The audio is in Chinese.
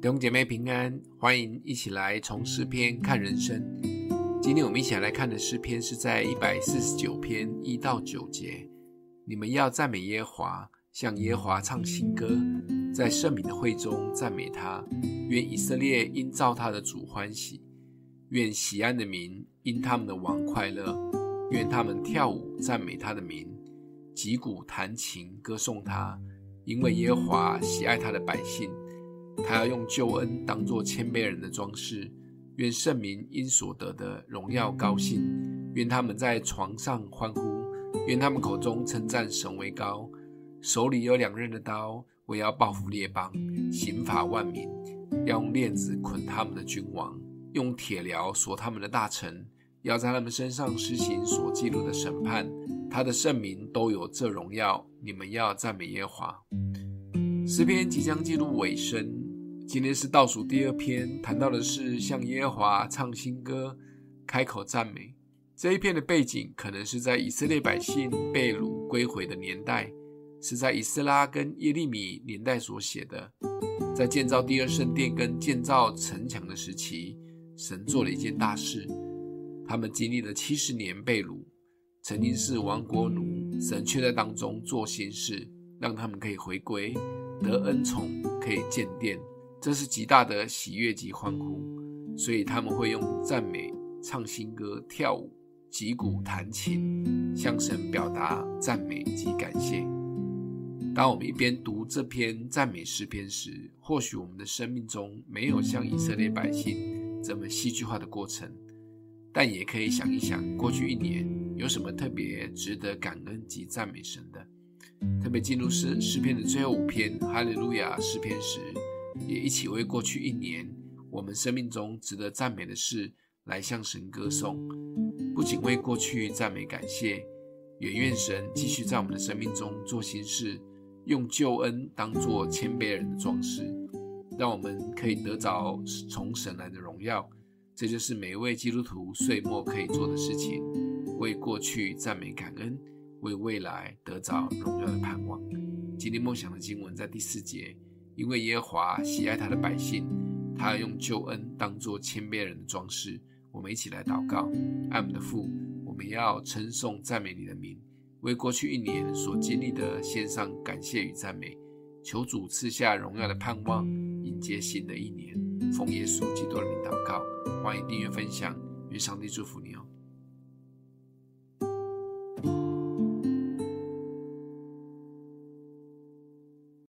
弟兄姐妹平安，欢迎一起来从诗篇看人生。今天我们一起来看的诗篇是在一百四十九篇一到九节。你们要赞美耶和华，向耶和华唱新歌，在圣民的会中赞美他。愿以色列因造他的主欢喜，愿喜安的民因他们的王快乐。愿他们跳舞赞美他的名，击鼓弹琴歌颂他，因为耶和华喜爱他的百姓。他要用救恩当作谦卑人的装饰，愿圣民因所得的荣耀高兴，愿他们在床上欢呼，愿他们口中称赞神为高，手里有两刃的刀，我要报复列邦，刑罚万民，要用链子捆他们的君王，用铁镣锁他们的大臣，要在他们身上施行所记录的审判。他的圣名都有这荣耀，你们要赞美耶华。诗篇即将进入尾声。今天是倒数第二篇，谈到的是向耶和华唱新歌，开口赞美。这一篇的背景可能是在以色列百姓被掳归回的年代，是在以斯拉跟耶利米年代所写的。在建造第二圣殿跟建造城墙的时期，神做了一件大事。他们经历了七十年被掳，曾经是亡国奴，神却在当中做新事，让他们可以回归，得恩宠，可以建殿。这是极大的喜悦及欢呼，所以他们会用赞美、唱新歌、跳舞、击鼓弹琴，向神表达赞美及感谢。当我们一边读这篇赞美诗篇时，或许我们的生命中没有像以色列百姓这么戏剧化的过程，但也可以想一想，过去一年有什么特别值得感恩及赞美神的。特别进入诗诗篇的最后五篇哈利路亚诗篇时，也一起为过去一年我们生命中值得赞美的事来向神歌颂，不仅为过去赞美感谢，也愿神继续在我们的生命中做新事，用救恩当作谦卑人的装饰，让我们可以得着从神来的荣耀。这就是每一位基督徒岁末可以做的事情：为过去赞美感恩，为未来得着荣耀的盼望。今天梦想的经文在第四节。因为耶和华喜爱他的百姓，他要用救恩当作谦卑人的装饰。我们一起来祷告：爱我们的父，我们要称颂赞美你的名，为过去一年所经历的献上感谢与赞美。求主赐下荣耀的盼望，迎接新的一年。奉耶稣基督的名祷告，欢迎订阅分享，愿上帝祝福你哦。